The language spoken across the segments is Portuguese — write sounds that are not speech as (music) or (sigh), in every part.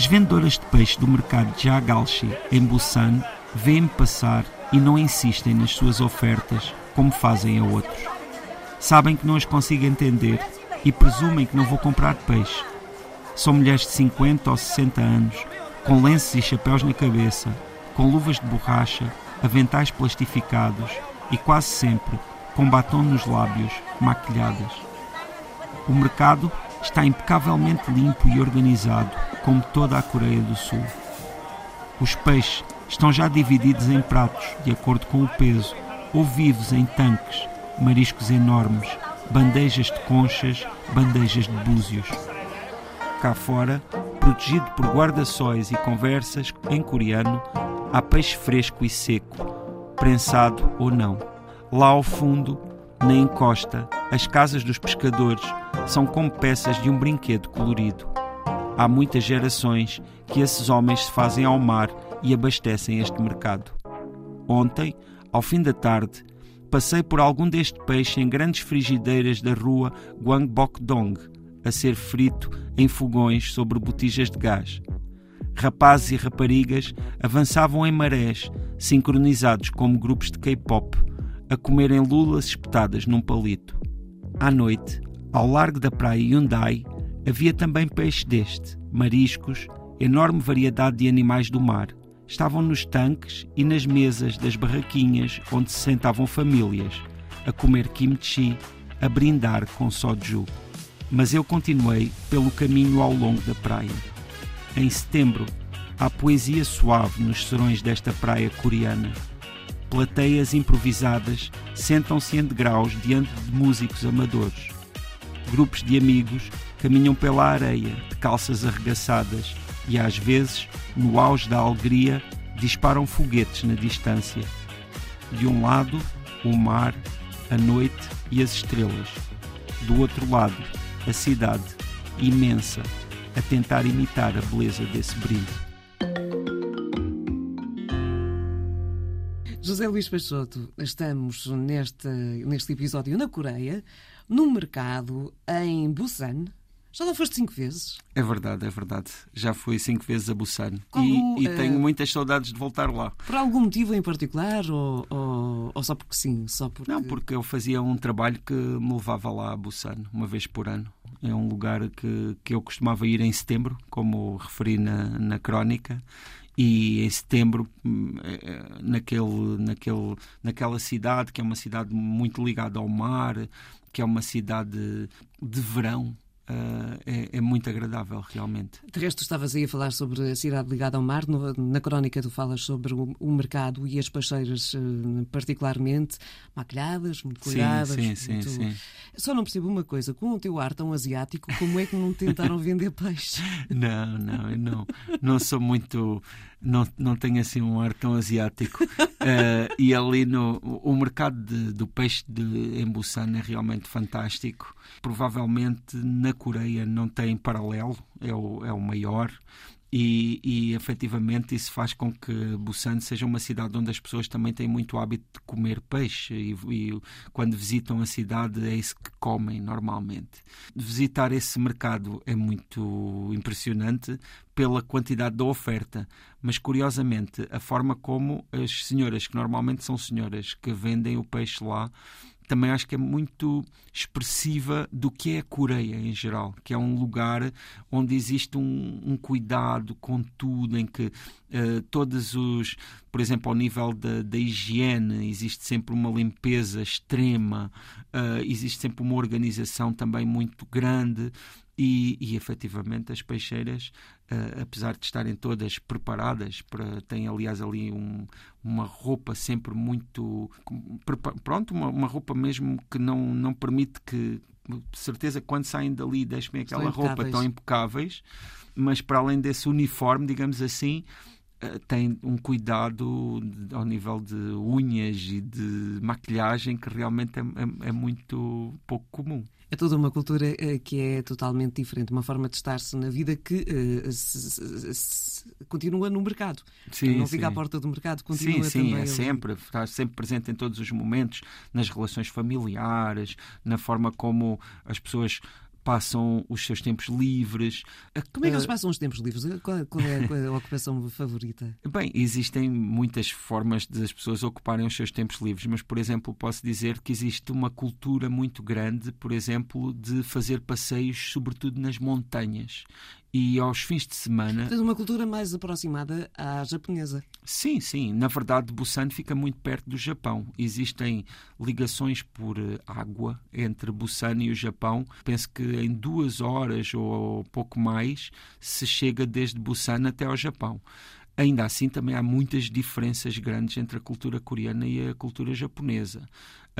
As vendedoras de peixe do mercado de Jagalchi, em Busan, veem-me passar e não insistem nas suas ofertas como fazem a outros. Sabem que não as consigo entender e presumem que não vou comprar peixe. São mulheres de 50 ou 60 anos, com lenços e chapéus na cabeça, com luvas de borracha, aventais plastificados e quase sempre com batom nos lábios, maquilhadas. O mercado está impecavelmente limpo e organizado, como toda a Coreia do Sul. Os peixes estão já divididos em pratos, de acordo com o peso, ou vivos em tanques, mariscos enormes, bandejas de conchas, bandejas de búzios. Cá fora, protegido por guarda-sóis e conversas em coreano, há peixe fresco e seco, prensado ou não. Lá ao fundo, na encosta, as casas dos pescadores são como peças de um brinquedo colorido. Há muitas gerações que esses homens se fazem ao mar e abastecem este mercado. Ontem, ao fim da tarde, passei por algum deste peixe em grandes frigideiras da rua Gwangbokdong, a ser frito em fogões sobre botijas de gás. Rapazes e raparigas avançavam em marés, sincronizados como grupos de K-pop, a comerem lulas espetadas num palito. À noite, ao largo da praia Hyundai, havia também peixe deste, mariscos, enorme variedade de animais do mar. Estavam nos tanques e nas mesas das barraquinhas onde se sentavam famílias, a comer kimchi, a brindar com soju. Mas eu continuei pelo caminho ao longo da praia. Em setembro, há poesia suave nos serões desta praia coreana. Plateias improvisadas sentam-se em degraus diante de músicos amadores. Grupos de amigos caminham pela areia, de calças arregaçadas, e às vezes, no auge da alegria, disparam foguetes na distância. De um lado, o mar, a noite e as estrelas. Do outro lado, a cidade, imensa, a tentar imitar a beleza desse brilho. José Luís Peixoto, estamos neste, neste episódio na Coreia, num mercado em Busan. Já lá foste cinco vezes? É verdade, é verdade. Já fui cinco vezes a Busan e, e uh, tenho muitas saudades de voltar lá. Por algum motivo em particular ou, ou, ou, só porque sim? Só porque... Não, porque eu fazia um trabalho que me levava lá a Busan uma vez por ano. É um lugar que, que eu costumava ir em setembro, como referi na, na crónica, e em setembro hum, é, é, naquele, naquele, naquela cidade que é uma cidade muito ligada ao mar que é uma cidade de verão é, é, muito agradável, realmente. De resto, estavas aí a falar sobre a cidade ligada ao mar. No, na crónica, tu falas sobre o, o mercado e as peixeiras, uh, particularmente, maquilhadas, muito cuidadas. Sim, sim, muito... sim, sim. Só não percebo uma coisa: com o teu ar tão asiático, como é que não tentaram (laughs) vender peixe? Não, não, eu não, não sou muito. Não, não tenho assim um ar tão asiático. Uh, (laughs) e ali no o mercado de, do peixe de, em Busan é realmente fantástico. Provavelmente na Coreia não tem paralelo, é o, é o maior. E, e efetivamente isso faz com que Busan seja uma cidade onde as pessoas também têm muito hábito de comer peixe e, e, quando visitam a cidade é isso que comem normalmente. Visitar esse mercado é muito impressionante pela quantidade da oferta, mas curiosamente a forma como as senhoras, que normalmente são senhoras que vendem o peixe lá, também acho que é muito expressiva do que é a Coreia em geral, que é um lugar onde existe um, um cuidado com tudo, em que uh, todos os, por exemplo, ao nível da, da higiene, existe sempre uma limpeza extrema, uh, existe sempre uma organização também muito grande. E, e efetivamente as peixeiras, uh, apesar de estarem todas preparadas, para, têm aliás ali um, uma roupa sempre muito. Pronto, uma, uma, roupa mesmo que não, não permite que. De certeza, quando saem dali, deixem aquela roupa tão impecáveis, mas para além desse uniforme, digamos assim, tem um cuidado ao nível de unhas e de maquilhagem que realmente é, é, é muito pouco comum é toda uma cultura uh, que é totalmente diferente, uma forma de estar-se na vida que uh, se, se, continua no mercado. Sim, não sim. fica à porta do mercado, continua sim, sim, também. é sempre, está sempre presente em todos os momentos, nas relações familiares, na forma como as pessoas passam os seus tempos livres. Como é que eles passam os tempos livres? Qual, qual, é, qual é a ocupação (laughs) favorita? Bem, existem muitas formas de as pessoas ocuparem os seus tempos livres, mas, por exemplo, posso dizer que existe uma cultura muito grande, por exemplo, de fazer passeios, sobretudo nas montanhas e aos fins de semana. Tens uma cultura mais aproximada à japonesa. Sim, sim. Na verdade, Busan fica muito perto do Japão. Existem ligações por eh, água entre Busan e o Japão. Penso que em duas horas ou pouco mais se chega desde Busan até ao Japão. Ainda assim, também há muitas diferenças grandes entre a cultura coreana e a cultura japonesa.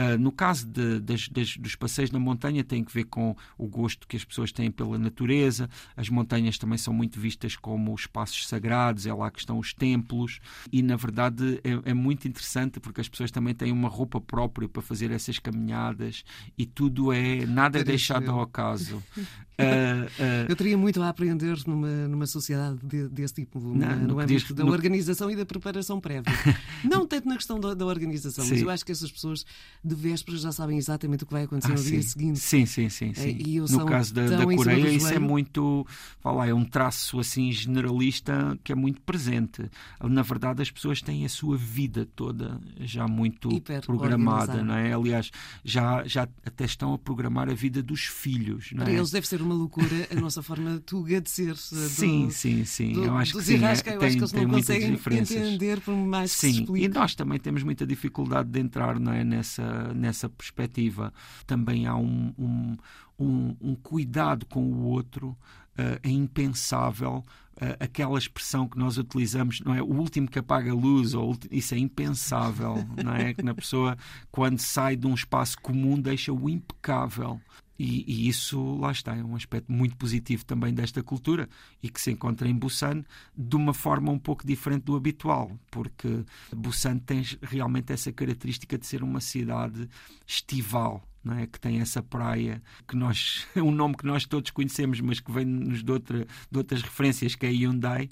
Uh, no caso de, das, das, dos passeios na montanha, tem que ver com o gosto que as pessoas têm pela natureza. As montanhas também são muito vistas como espaços sagrados, é lá que estão os templos. E, na verdade, é, é muito interessante porque as pessoas também têm uma roupa própria para fazer essas caminhadas e tudo é. nada é deixado ao acaso. (laughs) Uh, uh, eu teria muito a aprender numa, numa sociedade de, desse tipo, não, no, âmbito da no... organização e da preparação prévia. (laughs) não tanto na questão da, da organização, Sim. mas eu acho que essas pessoas de vésperas já sabem exatamente o que vai acontecer ah, no sim. dia seguinte. Sim, sim, sim. sim. É, no caso da, da Coreia, isso é muito. Lá, é um traço assim generalista que é muito presente. Na verdade, as pessoas têm a sua vida toda já muito Hiper programada, não é? Aliás, já, já até estão a programar a vida dos filhos. Não é? Para eles deve ser uma loucura a nossa forma tuga de ser. Eh, do, sim, sim, sim. Do, eu acho que sim. É, eu acho que eles não conseguem entender por mais sim. que se explique. E nós também temos muita dificuldade de entrar não é, nessa nessa, perspectiva. Também há um, um, um, um cuidado com o outro, uh, é impensável. Uh, aquela expressão que nós utilizamos, não é? O último que apaga a luz, ou, isso é impensável, (laughs) não é? Que na pessoa, quando sai de um espaço comum, deixa-o impecável. E, e, isso, lá está, é um aspecto muito positivo também desta cultura e que se encontra em Busan de uma forma um pouco diferente do habitual, porque Busan tem realmente essa característica de ser uma cidade estival. É? que tem essa praia que nós é (laughs) um nome que nós todos conhecemos mas que vem-nos de, outra, de outras referências que é Hyundai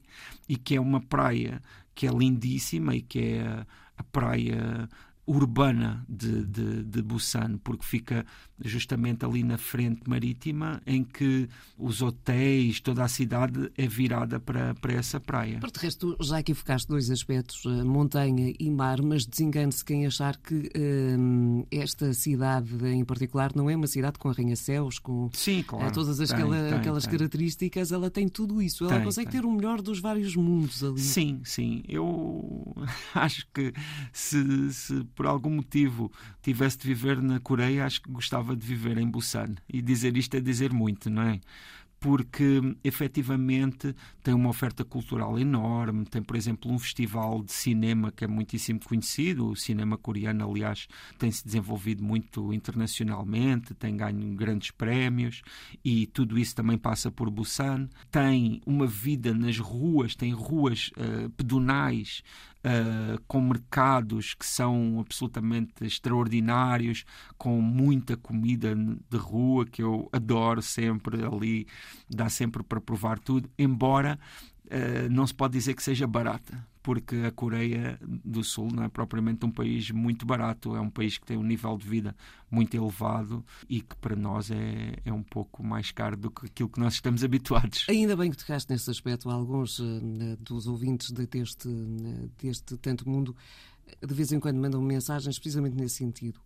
e que é uma praia que é lindíssima e que é a praia urbana de, de, de, Busan, porque fica justamente ali na frente marítima, em que os hotéis, toda a cidade é virada para, para essa praia. Por de resto, já aqui focaste dois aspectos, eh, montanha e mar, mas desengane-se quem achar que hum, esta cidade em particular não é uma cidade com arranha-céus, com Sim, claro, todas as, tem, aquela, tem, aquelas tem. características, ela tem tudo isso, ela consegue ter o melhor dos vários mundos ali. Sim, sim, eu (laughs) acho que se, se por algum motivo tivesse de viver na Coreia, acho que gostava de viver em Busan. E dizer isto é dizer muito, não é? porque efetivamente tem uma oferta cultural enorme. Tem, por exemplo, um festival de cinema que é muitíssimo conhecido. O cinema coreano, aliás, tem se desenvolvido muito internacionalmente, tem ganho grandes prémios e tudo isso também passa por Busan. Tem uma vida nas ruas, tem ruas uh, pedonais uh, com mercados que são absolutamente extraordinários, com muita comida de rua que eu adoro sempre ali, dá sempre para provar tudo, embora uh, não se pode dizer que seja barata porque a Coreia do Sul não é propriamente um país muito barato, é um país que tem um nível de vida muito elevado e que para nós é, é um pouco mais caro do que aquilo que nós estamos (laughs) habituados. Ainda bem que tocaste nesse aspecto. Alguns uh, dos ouvintes deste, uh, deste Tanto Mundo de vez em quando mandam mensagens precisamente nesse sentido.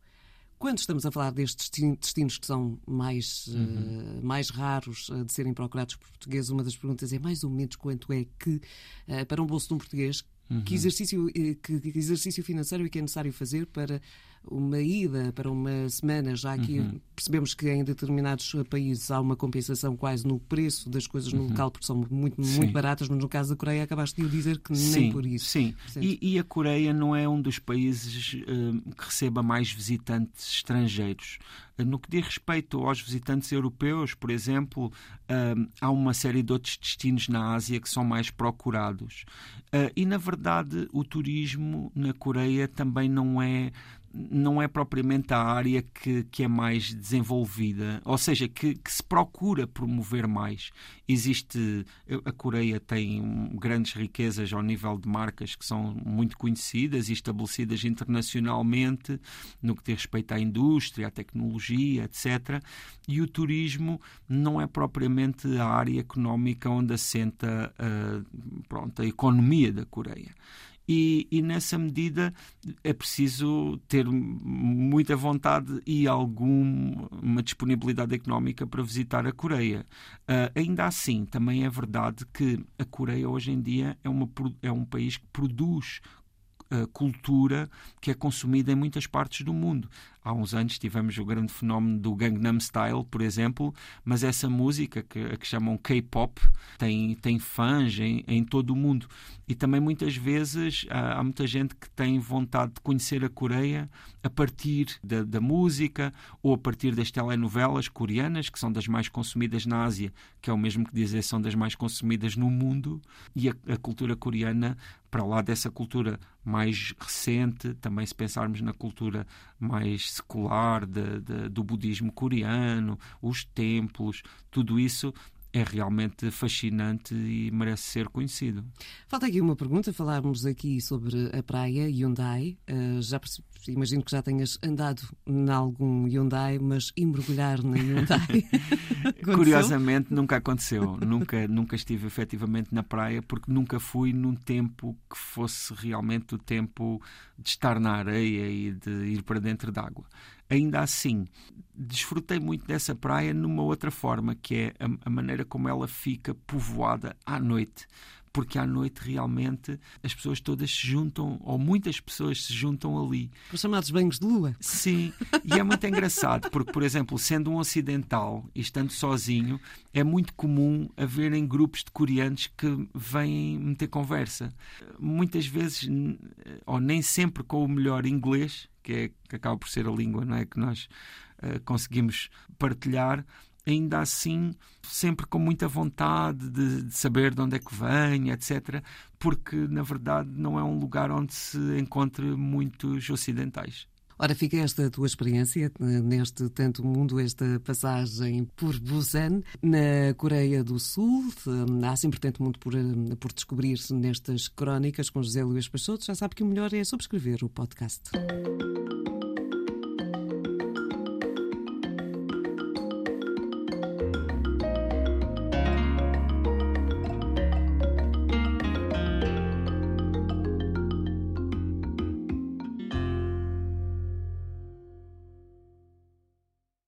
Quando estamos a falar destes destinos que são mais, uhum. uh, mais raros uh, de serem procurados por portugueses, uma das perguntas é mais ou menos quanto é que, uh, para um bolso de um português, uhum. que, exercício, que, que exercício financeiro é que é necessário fazer para uma ida para uma semana, já que uhum. percebemos que em determinados países há uma compensação quase no preço das coisas no uhum. local, porque são muito, muito baratas, mas no caso da Coreia acabaste de dizer que sim, nem por isso. Sim, e, e, a Coreia não é um dos países uh, que receba mais visitantes estrangeiros. No que diz respeito aos visitantes europeus, por exemplo, uh, há uma série de outros destinos na Ásia que são mais procurados. e, na verdade, o turismo na Coreia também não é não é propriamente a área que, que é mais desenvolvida, ou seja, que, que, se procura promover mais. Existe, a Coreia tem grandes riquezas ao nível de marcas que são muito conhecidas e estabelecidas internacionalmente no que diz respeito à indústria, à tecnologia, etc. E o turismo não é propriamente a área económica onde assenta a, pronto, a economia da Coreia. E, e, nessa medida é preciso ter muita vontade e alguma disponibilidade económica para visitar a Coreia. Uh, ainda assim, também é verdade que a Coreia hoje em dia é, uma, é um país que produz uh, cultura que é consumida em muitas partes do mundo há uns anos tivemos o grande fenómeno do Gangnam Style, por exemplo, mas essa música que, que chamam K-pop tem, tem fãs em, em todo o mundo. E também muitas vezes há, há, muita gente que tem vontade de conhecer a Coreia a partir da, da música ou a partir das telenovelas coreanas, que são das mais consumidas na Ásia, que é o mesmo que dizer são das mais consumidas no mundo, e a, a cultura coreana, para lá dessa cultura mais recente, também se pensarmos na cultura mais secular de, de, do budismo coreano, os templos, tudo isso é realmente fascinante e merece ser conhecido. Falta aqui uma pergunta. Falámos aqui sobre a praia Hyundai. Uh, já imagino que já tenhas andado em algum Hyundai, mas mergulhar na Hyundai? (laughs) Curiosamente, nunca aconteceu. nunca, nunca estive efetivamente na praia porque nunca fui num tempo que fosse realmente o tempo de estar na areia e de ir para dentro d'água ainda assim, desfrutei muito dessa praia numa outra forma, que é a, a maneira como ela fica povoada à noite porque à noite realmente as pessoas todas se juntam, ou muitas pessoas se juntam ali. Os chamados banhos de lua. Sim, e é muito engraçado, porque, por exemplo, sendo um ocidental e estando sozinho, é muito comum haverem grupos de coreanos que vêm meter conversa. Muitas vezes, ou nem sempre com o melhor inglês, que, é, que acaba por ser a língua não é, que nós uh, conseguimos partilhar, ainda assim sempre com muita vontade de, de, saber de onde é que vem, etc., porque na verdade não é um lugar onde se encontre muitos ocidentais. Ora, fica esta tua experiência eh, neste tanto mundo, esta passagem por Busan, na Coreia do Sul. Eh, há sempre tanto mundo por, eh, por descobrir-se nestas crónicas com José Luís Peixoto. Já sabe que o melhor é subscrever o podcast.